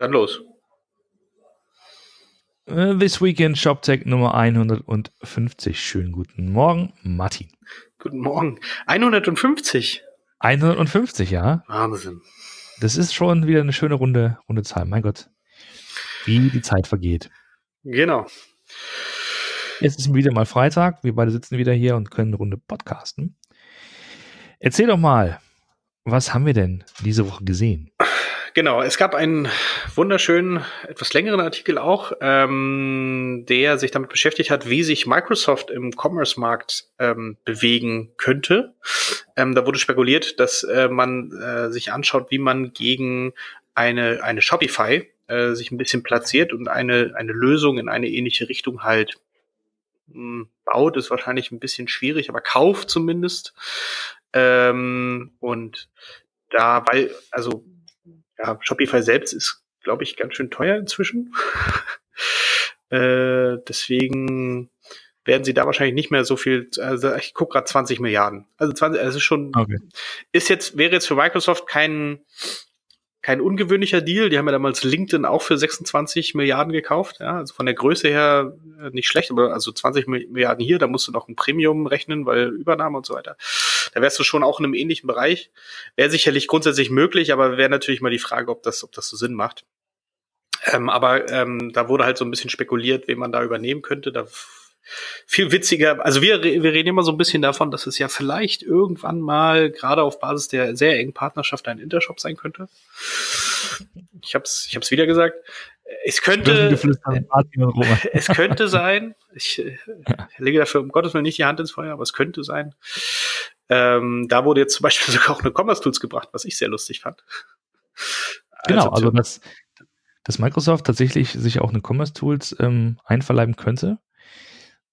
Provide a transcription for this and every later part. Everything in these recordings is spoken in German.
Dann los. Äh, This Weekend ShopTech Nummer 150. Schönen guten Morgen, Martin. Guten Morgen. 150. 150, ja. Wahnsinn. Das ist schon wieder eine schöne runde, runde Zahl. Mein Gott. Wie die Zeit vergeht. Genau. Jetzt ist wieder mal Freitag. Wir beide sitzen wieder hier und können eine Runde podcasten. Erzähl doch mal, was haben wir denn diese Woche gesehen? Genau, es gab einen wunderschönen, etwas längeren Artikel auch, ähm, der sich damit beschäftigt hat, wie sich Microsoft im Commerce-Markt ähm, bewegen könnte. Ähm, da wurde spekuliert, dass äh, man äh, sich anschaut, wie man gegen eine, eine Shopify äh, sich ein bisschen platziert und eine, eine Lösung in eine ähnliche Richtung halt mh, hm, baut, ist wahrscheinlich ein bisschen schwierig, aber kauft zumindest. Ähm, und da, weil, also ja, Shopify selbst ist, glaube ich, ganz schön teuer inzwischen. äh, deswegen werden sie da wahrscheinlich nicht mehr so viel, also ich gucke gerade 20 Milliarden. Also 20, also ist schon, okay. ist jetzt, wäre jetzt für Microsoft kein, kein ungewöhnlicher Deal. Die haben ja damals LinkedIn auch für 26 Milliarden gekauft. Ja, also von der Größe her äh, nicht schlecht, aber also 20 Milliarden hier, da musst du noch ein Premium rechnen, weil Übernahme und so weiter. Da wärst du schon auch in einem ähnlichen Bereich. Wäre sicherlich grundsätzlich möglich, aber wäre natürlich mal die Frage, ob das, ob das so Sinn macht. Ähm, aber ähm, da wurde halt so ein bisschen spekuliert, wen man da übernehmen könnte. Da viel witziger. Also wir, wir reden immer so ein bisschen davon, dass es ja vielleicht irgendwann mal gerade auf Basis der sehr engen Partnerschaft ein Intershop sein könnte. Ich habe es ich hab's wieder gesagt. Es könnte, es könnte sein, ich ja. lege dafür um Gottes Willen nicht die Hand ins Feuer, aber es könnte sein. Ähm, da wurde jetzt zum Beispiel sogar auch eine Commerce Tools gebracht, was ich sehr lustig fand. Genau, also, also dass, dass Microsoft tatsächlich sich auch eine Commerce Tools ähm, einverleiben könnte.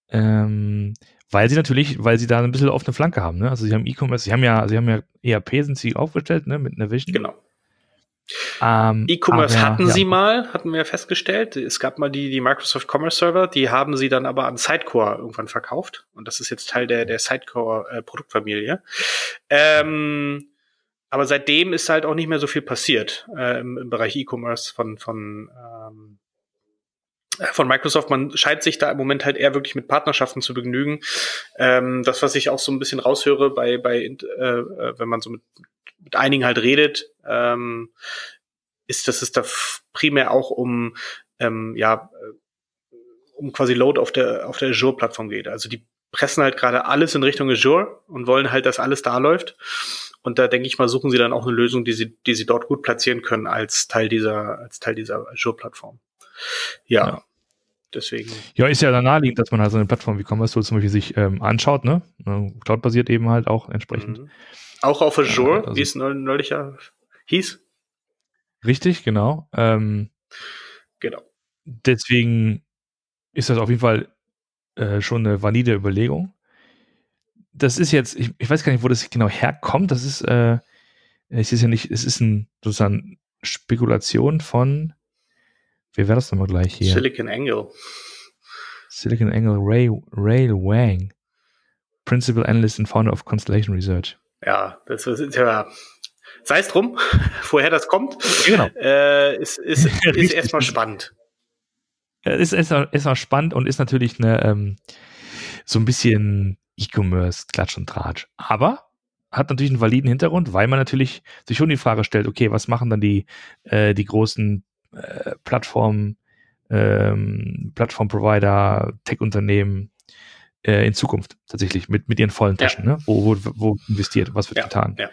Ähm, weil sie natürlich, weil sie da ein bisschen offene Flanke haben, ne? Also sie haben E-Commerce, sie haben ja, sie haben ja ERP sind sie aufgestellt, ne, mit einer Vision. Genau. Ähm, E-Commerce hatten ja. sie mal, hatten wir festgestellt. Es gab mal die, die Microsoft Commerce Server, die haben sie dann aber an Sidecore irgendwann verkauft. Und das ist jetzt Teil der, der Sidecore-Produktfamilie. Äh, ähm, aber seitdem ist halt auch nicht mehr so viel passiert äh, im, im, Bereich E-Commerce von, von ähm, von Microsoft, man scheint sich da im Moment halt eher wirklich mit Partnerschaften zu begnügen. Ähm, das, was ich auch so ein bisschen raushöre bei, bei äh, äh wenn man so mit, mit einigen halt redet, ähm, ist, dass es da primär auch um ähm, ja äh, um quasi Load auf der auf der Azure-Plattform geht. Also die pressen halt gerade alles in Richtung Azure und wollen halt, dass alles da läuft. Und da denke ich mal, suchen sie dann auch eine Lösung, die sie, die sie dort gut platzieren können als Teil dieser, als Teil dieser Azure-Plattform. Ja. ja. Deswegen. Ja, ist ja dann naheliegend, dass man halt so eine Plattform wie Commerce zum Beispiel sich ähm, anschaut, ne? Cloud-basiert eben halt auch entsprechend. Mhm. Auch auf Azure, ja, also, wie es neulich ja hieß. Richtig, genau. Ähm, genau. Deswegen ist das auf jeden Fall äh, schon eine valide Überlegung. Das ist jetzt, ich, ich, weiß gar nicht, wo das genau herkommt. Das ist, äh, es ist ja nicht, es ist ein sozusagen Spekulation von wie wäre das nochmal gleich hier? Silicon Angle. Silicon Angle Ray, Ray Wang, Principal Analyst and Founder of Constellation Research. Ja, das ist ja. Sei es drum, woher das kommt, genau. äh, ist, ist, ist erstmal spannend. Ist erstmal ist spannend und ist natürlich eine, ähm, so ein bisschen E-Commerce, Klatsch und Tratsch. Aber hat natürlich einen validen Hintergrund, weil man natürlich sich schon die Frage stellt, okay, was machen dann die, äh, die großen äh, Plattform, ähm, Plattform-Provider, Tech-Unternehmen äh, in Zukunft tatsächlich mit, mit ihren vollen Taschen, ja. ne? wo, wo, wo investiert, was wird ja, getan. Ja.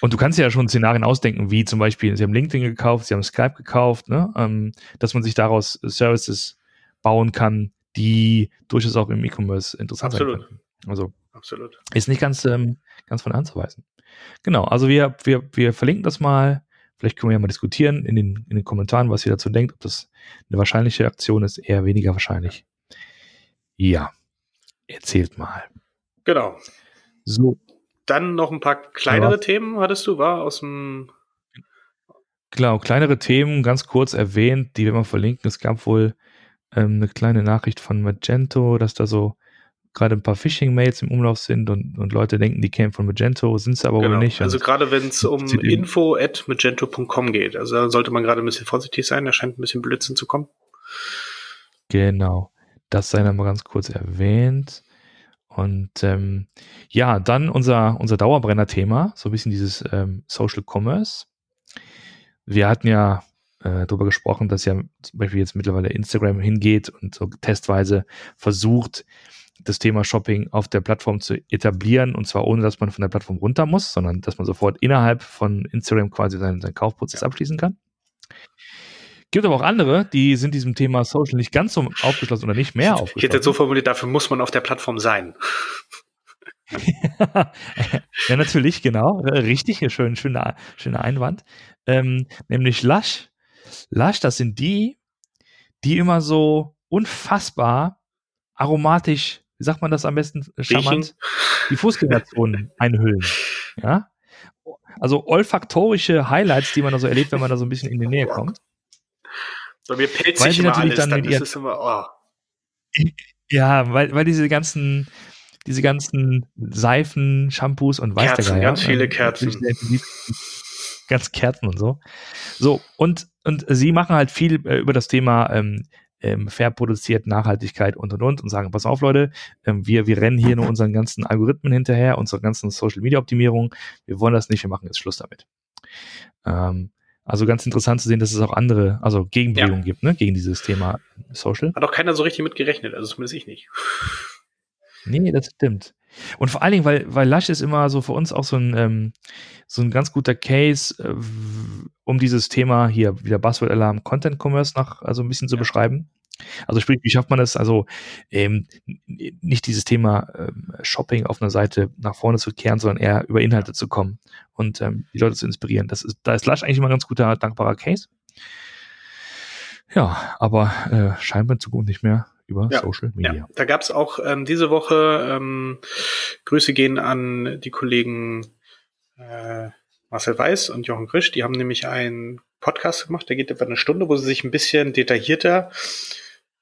Und du kannst ja schon Szenarien ausdenken, wie zum Beispiel, sie haben LinkedIn gekauft, sie haben Skype gekauft, ne? Ähm, dass man sich daraus Services bauen kann, die durchaus auch im E-Commerce interessant Absolut. sein können. Also Absolut. ist nicht ganz, ähm, ganz von anzuweisen. Genau, also wir, wir, wir verlinken das mal Vielleicht können wir ja mal diskutieren in den, in den Kommentaren, was ihr dazu denkt, ob das eine wahrscheinliche Aktion ist, eher weniger wahrscheinlich. Ja, erzählt mal. Genau. So. Dann noch ein paar kleinere ja. Themen hattest du, war aus dem. Genau, kleinere Themen, ganz kurz erwähnt, die werden wir verlinken. Es gab wohl ähm, eine kleine Nachricht von Magento, dass da so gerade ein paar Phishing-Mails im Umlauf sind und, und Leute denken, die kämen von Magento, sind es aber genau. wohl nicht. Also gerade wenn es um info at magento.com geht, also da sollte man gerade ein bisschen vorsichtig sein, da scheint ein bisschen Blödsinn zu kommen. Genau, das sei dann mal ganz kurz erwähnt. Und ähm, ja, dann unser, unser Dauerbrenner-Thema, so ein bisschen dieses ähm, Social Commerce. Wir hatten ja äh, darüber gesprochen, dass ja zum Beispiel jetzt mittlerweile Instagram hingeht und so testweise versucht, das Thema Shopping auf der Plattform zu etablieren und zwar ohne, dass man von der Plattform runter muss, sondern dass man sofort innerhalb von Instagram quasi seinen, seinen Kaufprozess abschließen kann. Gibt aber auch andere, die sind diesem Thema Social nicht ganz so aufgeschlossen oder nicht mehr aufgeschlossen. Ich hätte jetzt so formuliert, dafür muss man auf der Plattform sein. ja, natürlich, genau. Richtig, schön, schöner, schöner Einwand. Ähm, nämlich Lush. Lush, das sind die, die immer so unfassbar aromatisch, wie sagt man das am besten charmant, die Fußgängerzonen einhüllen. Ja? Also olfaktorische Highlights, die man da so erlebt, wenn man da so ein bisschen in die Nähe kommt. Bei mir pellt sich immer alles, dann, dann ist es immer, oh. Ja, weil, weil diese ganzen, diese ganzen Seifen, Shampoos und weiß Kerzen, ganz viele ähm, Kerzen. Ganz Kerzen und so. So, und, und sie machen halt viel äh, über das Thema ähm, ähm, fair produziert, Nachhaltigkeit und und und und sagen, pass auf, Leute, ähm, wir, wir rennen hier nur unseren ganzen Algorithmen hinterher, unsere ganzen Social Media Optimierung. Wir wollen das nicht, wir machen jetzt Schluss damit. Ähm, also ganz interessant zu sehen, dass es auch andere, also Gegenbewegungen ja. gibt, ne, gegen dieses Thema Social. Hat auch keiner so richtig mit gerechnet, also zumindest ich nicht. Nee, das stimmt. Und vor allen Dingen, weil, weil Lush ist immer so für uns auch so ein, ähm, so ein ganz guter Case, äh, um dieses Thema hier wieder Buzzword Alarm Content Commerce noch also ein bisschen zu ja. beschreiben. Also sprich, wie schafft man es also ähm, nicht dieses Thema ähm, Shopping auf einer Seite nach vorne zu kehren, sondern eher über Inhalte zu kommen und ähm, die Leute zu inspirieren. Das ist, da ist Lush eigentlich immer ein ganz guter, dankbarer Case. Ja, aber äh, scheinbar in Zukunft nicht mehr über ja, Social Media. Ja. Da gab es auch ähm, diese Woche ähm, Grüße gehen an die Kollegen äh, Marcel Weiß und Jochen Grisch. Die haben nämlich einen Podcast gemacht, der geht etwa eine Stunde, wo sie sich ein bisschen detaillierter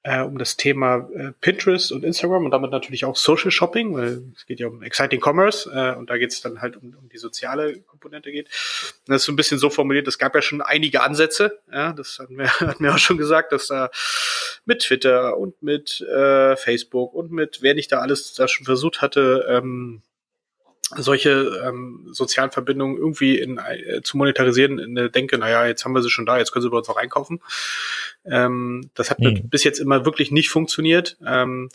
äh, um das Thema äh, Pinterest und Instagram und damit natürlich auch Social Shopping, weil es geht ja um Exciting Commerce äh, und da geht es dann halt um, um die soziale Komponente geht. Und das ist so ein bisschen so formuliert, es gab ja schon einige Ansätze, ja, das hatten wir, hatten wir auch schon gesagt, dass da mit Twitter und mit äh, Facebook und mit wer nicht da alles da schon versucht hatte, ähm, solche ähm, sozialen Verbindungen irgendwie in, äh, zu monetarisieren, in der Denke, naja, jetzt haben wir sie schon da, jetzt können sie bei uns auch einkaufen. Ähm, das hat mhm. bis jetzt immer wirklich nicht funktioniert. Ähm,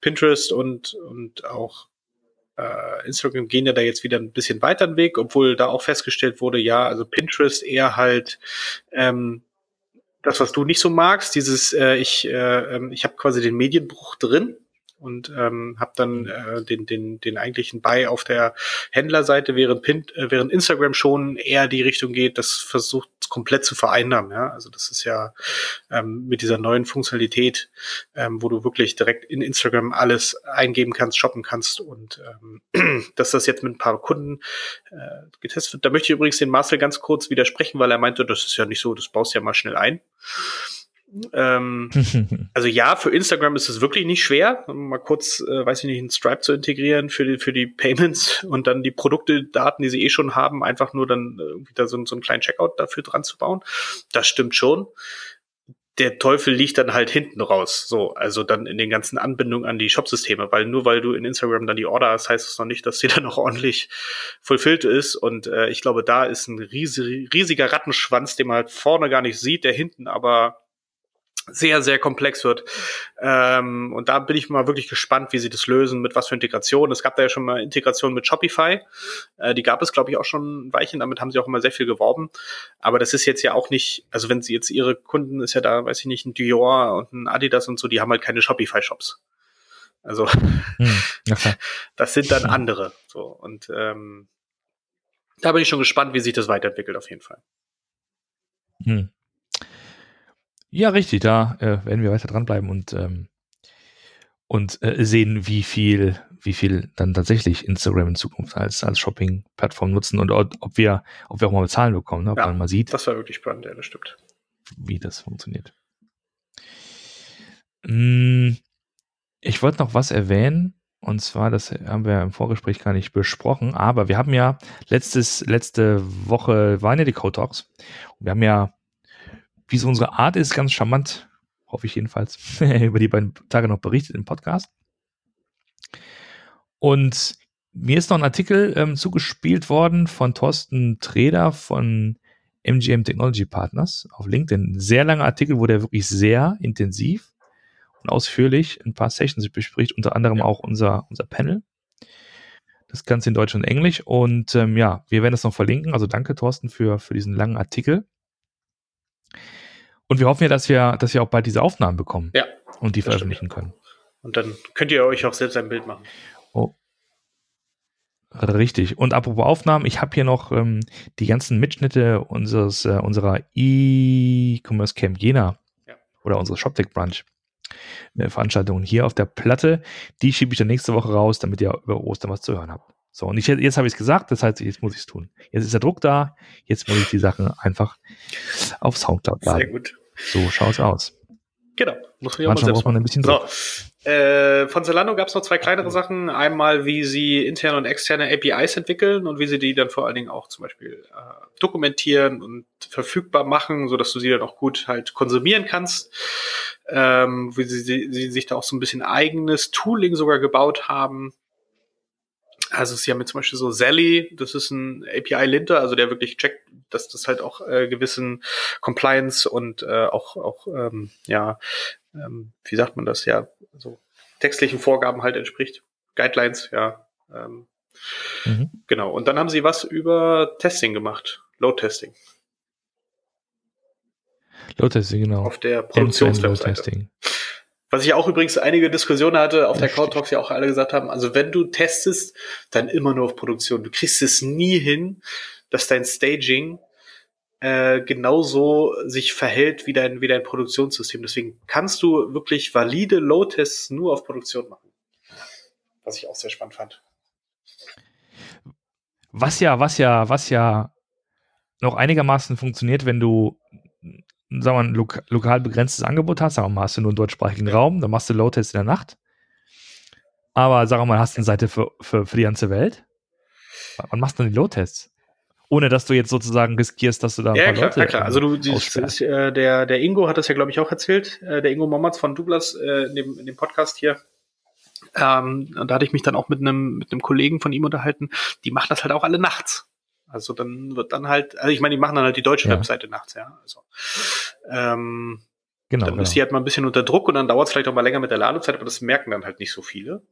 Pinterest und, und auch äh, Instagram gehen ja da jetzt wieder ein bisschen weiter den Weg, obwohl da auch festgestellt wurde, ja, also Pinterest eher halt ähm, das, was du nicht so magst, dieses, äh, ich, äh, ähm, ich habe quasi den Medienbruch drin und ähm, habe dann mhm. äh, den, den, den eigentlichen Buy auf der Händlerseite, während, Pin, äh, während Instagram schon eher die Richtung geht, das versucht komplett zu vereinnahmen. Ja? Also das ist ja ähm, mit dieser neuen Funktionalität, ähm, wo du wirklich direkt in Instagram alles eingeben kannst, shoppen kannst und ähm, dass das jetzt mit ein paar Kunden äh, getestet wird. Da möchte ich übrigens den Marcel ganz kurz widersprechen, weil er meinte, das ist ja nicht so, das baust ja mal schnell ein. Ähm, also ja, für Instagram ist es wirklich nicht schwer, mal kurz, äh, weiß ich nicht, ein Stripe zu integrieren für die, für die Payments und dann die Produktedaten, die sie eh schon haben, einfach nur dann irgendwie da so, so einen kleinen Checkout dafür dran zu bauen. Das stimmt schon. Der Teufel liegt dann halt hinten raus, so, also dann in den ganzen Anbindungen an die Shopsysteme, weil nur weil du in Instagram dann die Order hast, heißt es noch nicht, dass die dann auch ordentlich fulfilled ist und äh, ich glaube, da ist ein riesig, riesiger Rattenschwanz, den man halt vorne gar nicht sieht, der hinten aber sehr, sehr komplex wird. Ähm, und da bin ich mal wirklich gespannt, wie sie das lösen, mit was für Integration. Es gab da ja schon mal Integration mit Shopify. Äh, die gab es, glaube ich, auch schon ein Weilchen. Damit haben sie auch immer sehr viel geworben. Aber das ist jetzt ja auch nicht, also wenn sie jetzt ihre Kunden, ist ja da, weiß ich nicht, ein Dior und ein Adidas und so, die haben halt keine Shopify-Shops. Also hm, okay. das sind dann andere. So und ähm, da bin ich schon gespannt, wie sich das weiterentwickelt auf jeden Fall. Hm. Ja, richtig, da äh, werden wir weiter dranbleiben und, ähm, und äh, sehen, wie viel, wie viel dann tatsächlich Instagram in Zukunft als, als Shopping-Plattform nutzen und ob wir, ob wir auch mal Bezahlen bekommen, ne? ob ja, man mal sieht. Das war wirklich spannend, ja, das stimmt. Wie das funktioniert. Hm, ich wollte noch was erwähnen. Und zwar, das haben wir im Vorgespräch gar nicht besprochen, aber wir haben ja letztes, letzte Woche waren ja die Code Talks. Und wir haben ja, wie es unsere Art ist, ganz charmant, hoffe ich jedenfalls, über die beiden Tage noch berichtet im Podcast. Und mir ist noch ein Artikel ähm, zugespielt worden von Thorsten Treder von MGM Technology Partners auf LinkedIn. Ein sehr langer Artikel, wo der wirklich sehr intensiv und ausführlich ein paar Sessions bespricht, unter anderem ja. auch unser, unser Panel. Das Ganze in Deutsch und Englisch. Und ähm, ja, wir werden das noch verlinken. Also danke, Thorsten, für, für diesen langen Artikel. Und wir hoffen ja, dass wir, dass wir auch bald diese Aufnahmen bekommen ja, und die veröffentlichen stimmt. können. Und dann könnt ihr euch auch selbst ein Bild machen. Oh, Richtig. Und apropos Aufnahmen, ich habe hier noch ähm, die ganzen Mitschnitte unseres, äh, unserer E-Commerce Camp Jena ja. oder unsere ShopTech Brunch äh, Veranstaltungen hier auf der Platte. Die schiebe ich dann nächste Woche raus, damit ihr über Ostern was zu hören habt. So, und ich, jetzt habe ich es gesagt, das heißt, jetzt muss ich es tun. Jetzt ist der Druck da, jetzt muss ich die Sachen einfach auf Soundcloud laden. Sehr gut. So schaut's aus. Genau, muss man Manchmal braucht man ein bisschen Druck. So. Äh, von Zalando gab es noch zwei kleinere Sachen. Einmal, wie sie interne und externe APIs entwickeln und wie sie die dann vor allen Dingen auch zum Beispiel äh, dokumentieren und verfügbar machen, so dass du sie dann auch gut halt konsumieren kannst. Ähm, wie sie, sie, sie sich da auch so ein bisschen eigenes Tooling sogar gebaut haben. Also sie haben jetzt zum Beispiel so Sally, das ist ein API-Linter, also der wirklich checkt, dass das halt auch äh, gewissen Compliance und äh, auch, auch ähm, ja, ähm, wie sagt man das, ja, so textlichen Vorgaben halt entspricht. Guidelines, ja. Ähm, mhm. Genau. Und dann haben sie was über Testing gemacht, Load-Testing. Load-Testing, genau. Auf der Produktionswebseite. Was ich auch übrigens einige Diskussionen hatte, auf der Cloud Talks ja auch alle gesagt haben, also wenn du testest, dann immer nur auf Produktion. Du kriegst es nie hin, dass dein Staging äh, genauso sich verhält wie dein, wie dein Produktionssystem. Deswegen kannst du wirklich valide Load-Tests nur auf Produktion machen. Was ich auch sehr spannend fand. Was ja, was ja, was ja noch einigermaßen funktioniert, wenn du sagen wir, ein lo lokal begrenztes Angebot hast, sagen wir mal, hast du nur einen deutschsprachigen Raum, dann machst du Low-Test in der Nacht. Aber sagen wir mal, hast du eine Seite für, für, für die ganze Welt. Wann machst du denn die Low-Tests? Ohne dass du jetzt sozusagen riskierst, dass du da ein ja, paar klar, Leute Ja, klar. Also du, dieses, äh, der, der Ingo hat das ja, glaube ich, auch erzählt. Äh, der Ingo Mommatz von Douglas äh, in, dem, in dem Podcast hier. Ähm, und da hatte ich mich dann auch mit einem mit einem Kollegen von ihm unterhalten. Die machen das halt auch alle nachts. Also dann wird dann halt, also ich meine, die machen dann halt die deutsche ja. Webseite nachts, ja. Also ähm, genau, dann genau. ist die halt mal ein bisschen unter Druck und dann dauert es vielleicht auch mal länger mit der Ladezeit, aber das merken dann halt nicht so viele.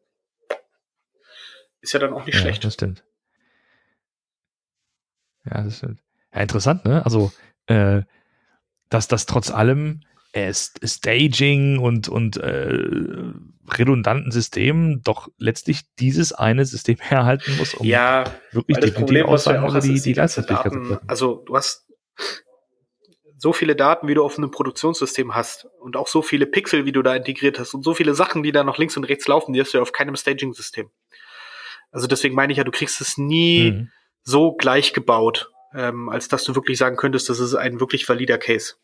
Ist ja dann auch nicht ja, schlecht. Das stimmt. Ja, das stimmt. Ja, interessant, ne? Also, äh, dass das trotz allem Staging und, und äh, redundanten Systemen doch letztlich dieses eine System herhalten muss, um ja, wirklich die Problem, was du auch die, die, die Daten, Also du hast so viele Daten, wie du auf einem Produktionssystem hast und auch so viele Pixel, wie du da integriert hast und so viele Sachen, die da noch links und rechts laufen, die hast du ja auf keinem Staging-System. Also deswegen meine ich ja, du kriegst es nie mhm. so gleich gebaut, ähm, als dass du wirklich sagen könntest, das ist ein wirklich valider Case.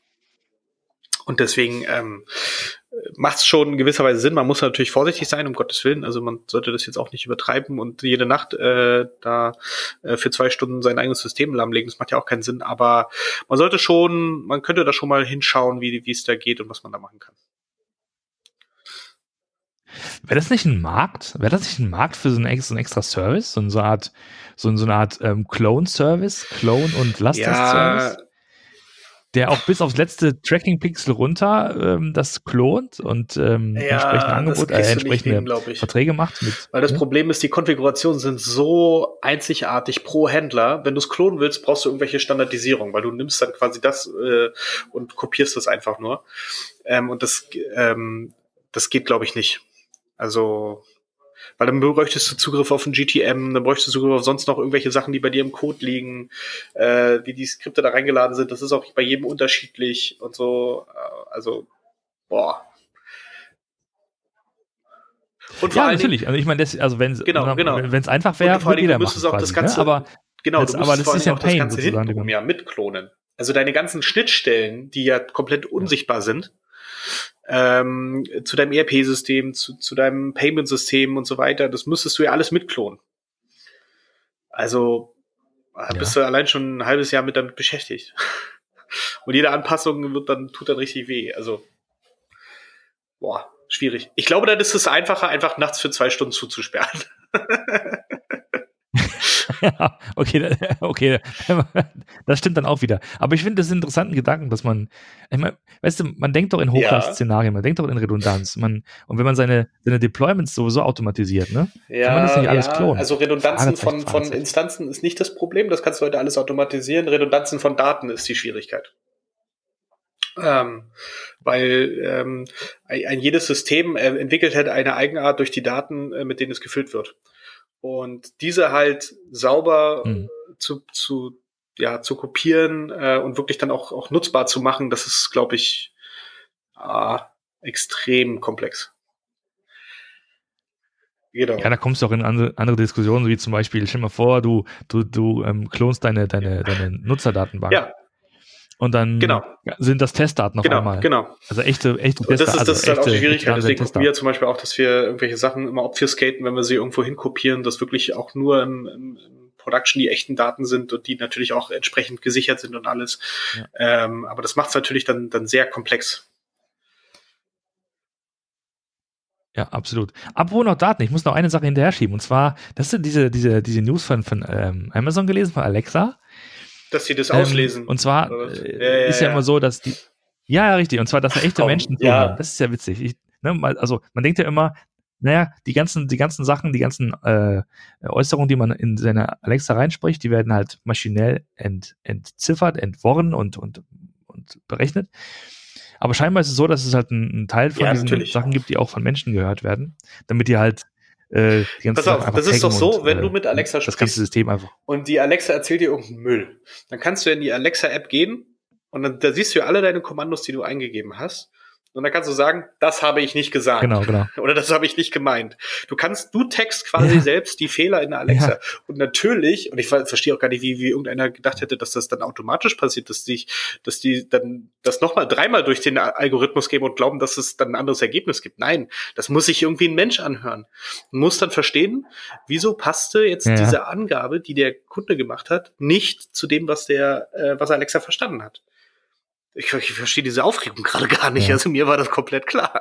Und deswegen ähm, macht es schon in gewisser Weise Sinn. Man muss natürlich vorsichtig sein, um Gottes Willen. Also man sollte das jetzt auch nicht übertreiben und jede Nacht äh, da äh, für zwei Stunden sein eigenes System lahmlegen. Das macht ja auch keinen Sinn. Aber man sollte schon, man könnte da schon mal hinschauen, wie es da geht und was man da machen kann. Wäre das nicht ein Markt? Wäre das nicht ein Markt für so einen extra, so einen extra Service? So eine Art, so, eine Art ähm, Clone-Service? Clone- und Last-Test-Service? Ja, der auch bis aufs letzte Tracking-Pixel runter ähm, das klont und ähm, ja, entsprechende Angebot, äh, entsprechende hin, Verträge macht. Mit, Weil das ja? Problem ist, die Konfigurationen sind so einzigartig pro Händler. Wenn du es klonen willst, brauchst du irgendwelche Standardisierung, weil du nimmst dann quasi das äh, und kopierst das einfach nur. Ähm, und das, ähm, das geht, glaube ich, nicht. Also weil dann bräuchtest du Zugriff auf ein GTM, dann bräuchtest du Zugriff auf sonst noch irgendwelche Sachen, die bei dir im Code liegen, äh, wie die Skripte da reingeladen sind. Das ist auch bei jedem unterschiedlich und so. Äh, also, boah. Und ja, natürlich. Also ich meine, das, also wenn es genau, genau. wenn es einfach wäre, würde jeder machen. Auch das ne? ganze, ne? Aber genau, das, aber das ist ja Pain, das ganze ja mitklonen. Also deine ganzen Schnittstellen, die ja komplett unsichtbar ja. sind, ähm, zu deinem ERP-System, zu, zu deinem Payment-System und so weiter. Das müsstest du ja alles mitklonen. Also ja. bist du allein schon ein halbes Jahr mit damit beschäftigt. Und jede Anpassung wird dann, tut dann richtig weh. Also, boah, schwierig. Ich glaube, dann ist es einfacher, einfach nachts für zwei Stunden zuzusperren. ja, okay, okay, das stimmt dann auch wieder. Aber ich finde das einen interessanten Gedanken, dass man, ich meine, weißt du, man denkt doch in Hochlastszenarien, man denkt doch in Redundanz. Man, und wenn man seine, seine Deployments sowieso automatisiert, ne? Ja, kann man das nicht alles ja, klonen. Also Redundanzen von, von Instanzen ist nicht das Problem, das kannst du heute alles automatisieren. Redundanzen von Daten ist die Schwierigkeit. Ähm, weil ähm, ein, ein jedes System äh, entwickelt halt eine Eigenart durch die Daten, äh, mit denen es gefüllt wird. Und diese halt sauber mhm. zu, zu, ja, zu kopieren äh, und wirklich dann auch, auch nutzbar zu machen, das ist, glaube ich, äh, extrem komplex. Genau. Ja, da kommst du auch in andere, andere Diskussionen, wie zum Beispiel, stell mal vor, du, du, du ähm, klonst deine, deine, deine Nutzerdatenbank. Ja, und dann genau. sind das Testdaten noch genau, einmal. Genau. Also echte, echte Testdaten. Das ist, das also ist halt auch die Schwierigkeit. Deswegen gucken wir zum Beispiel auch, dass wir irgendwelche Sachen immer obfuscaten, wenn wir sie irgendwo hinkopieren, dass wirklich auch nur im, im, Production die echten Daten sind und die natürlich auch entsprechend gesichert sind und alles. Ja. Ähm, aber das macht es natürlich dann, dann sehr komplex. Ja, absolut. Apropos noch Daten, ich muss noch eine Sache hinterher schieben. Und zwar, das sind diese, diese, diese News von, von ähm, Amazon gelesen, von Alexa. Dass sie das ähm, auslesen. Und zwar äh, ja, ja, ist ja, ja, immer so, dass die. Ja, ja, richtig. Und zwar, dass da echte Komm, Menschen zuhören. Das ist ja witzig. Ich, ne, also, man denkt ja immer, naja, die ganzen, die ganzen Sachen, die ganzen äh, Äußerungen, die man in seine Alexa reinspricht, die werden halt maschinell ent, entziffert, entworren und, und, und berechnet. Aber scheinbar ist es so, dass es halt einen Teil von diesen natürlich. Sachen gibt, die auch von Menschen gehört werden, damit die halt äh, Pass auf, das ist doch so, und, wenn du äh, mit Alexa sprichst das ganze System einfach. und die Alexa erzählt dir irgendeinen Müll, dann kannst du in die Alexa-App gehen und dann da siehst du ja alle deine Kommandos, die du eingegeben hast und dann kannst du sagen, das habe ich nicht gesagt. Genau, genau. Oder das habe ich nicht gemeint. Du kannst, du text quasi ja. selbst die Fehler in der Alexa. Ja. Und natürlich, und ich verstehe auch gar nicht, wie, wie irgendeiner gedacht hätte, dass das dann automatisch passiert, dass die, dass die dann das nochmal dreimal durch den Algorithmus geben und glauben, dass es dann ein anderes Ergebnis gibt. Nein, das muss sich irgendwie ein Mensch anhören. Man muss dann verstehen, wieso passte jetzt ja. diese Angabe, die der Kunde gemacht hat, nicht zu dem, was der, äh, was Alexa verstanden hat. Ich, ich verstehe diese Aufregung gerade gar nicht. Ja. Also mir war das komplett klar.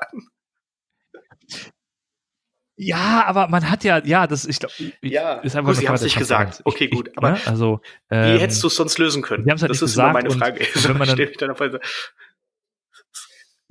Ja, aber man hat ja, ja, das, ich glaube, ja, ist einfach gut, sie haben es nicht gesagt. Okay, ich, gut, aber ne? also, ähm, wie hättest du es sonst lösen können? Halt das ist immer meine Frage. wenn man dann,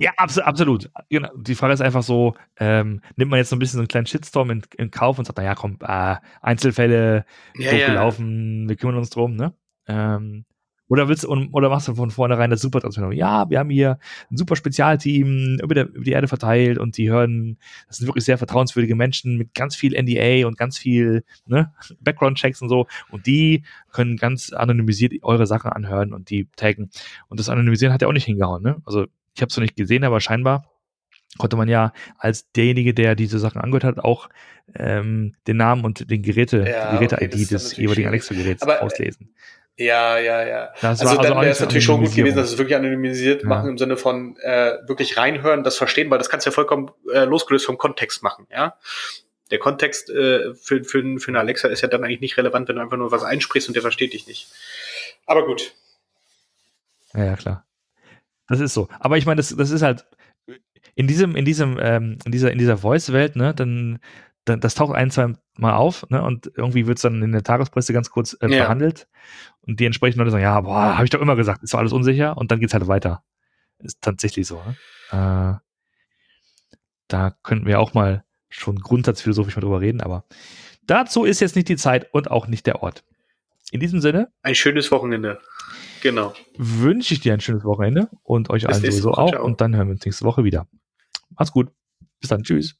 ja, abs absolut. Genau. Die Frage ist einfach so, ähm, nimmt man jetzt so ein bisschen so einen kleinen Shitstorm in, in Kauf und sagt, naja, komm, äh, Einzelfälle, ja, gelaufen, ja. wir kümmern uns drum, ne? Ähm, oder willst oder machst du von vornherein das super Transfer? Ja, wir haben hier ein super Spezialteam über, der, über die Erde verteilt und die hören, das sind wirklich sehr vertrauenswürdige Menschen mit ganz viel NDA und ganz viel ne, Background-Checks und so. Und die können ganz anonymisiert eure Sachen anhören und die taggen. Und das Anonymisieren hat ja auch nicht hingehauen. Ne? Also ich habe es noch nicht gesehen, aber scheinbar konnte man ja als derjenige, der diese Sachen angehört hat, auch ähm, den Namen und den Geräte, ja, Geräte-ID okay, des jeweiligen Alexa-Geräts äh, auslesen. Ja, ja, ja. Das also dann also wäre es natürlich schon gut gewesen, dass es wirklich anonymisiert ja. machen im Sinne von äh, wirklich reinhören, das verstehen, weil das kannst du ja vollkommen äh, losgelöst vom Kontext machen, ja. Der Kontext äh, für, für, für eine Alexa ist ja dann eigentlich nicht relevant, wenn du einfach nur was einsprichst und der versteht dich nicht. Aber gut. Ja, ja klar. Das ist so. Aber ich meine, das, das ist halt in diesem, in diesem, ähm, in dieser, in dieser Voice-Welt, ne, dann das taucht ein, zwei Mal auf, ne? Und irgendwie wird es dann in der Tagespresse ganz kurz äh, ja. behandelt. Und die entsprechenden Leute sagen, ja, boah, habe ich doch immer gesagt, ist doch alles unsicher und dann geht's halt weiter. Ist tatsächlich so. Ne? Äh, da könnten wir auch mal schon grundsatzphilosophisch mal drüber reden, aber dazu ist jetzt nicht die Zeit und auch nicht der Ort. In diesem Sinne. Ein schönes Wochenende. Genau. Wünsche ich dir ein schönes Wochenende und euch Bis allen sowieso auch. Ciao. Und dann hören wir uns nächste Woche wieder. Mach's gut. Bis dann. Tschüss.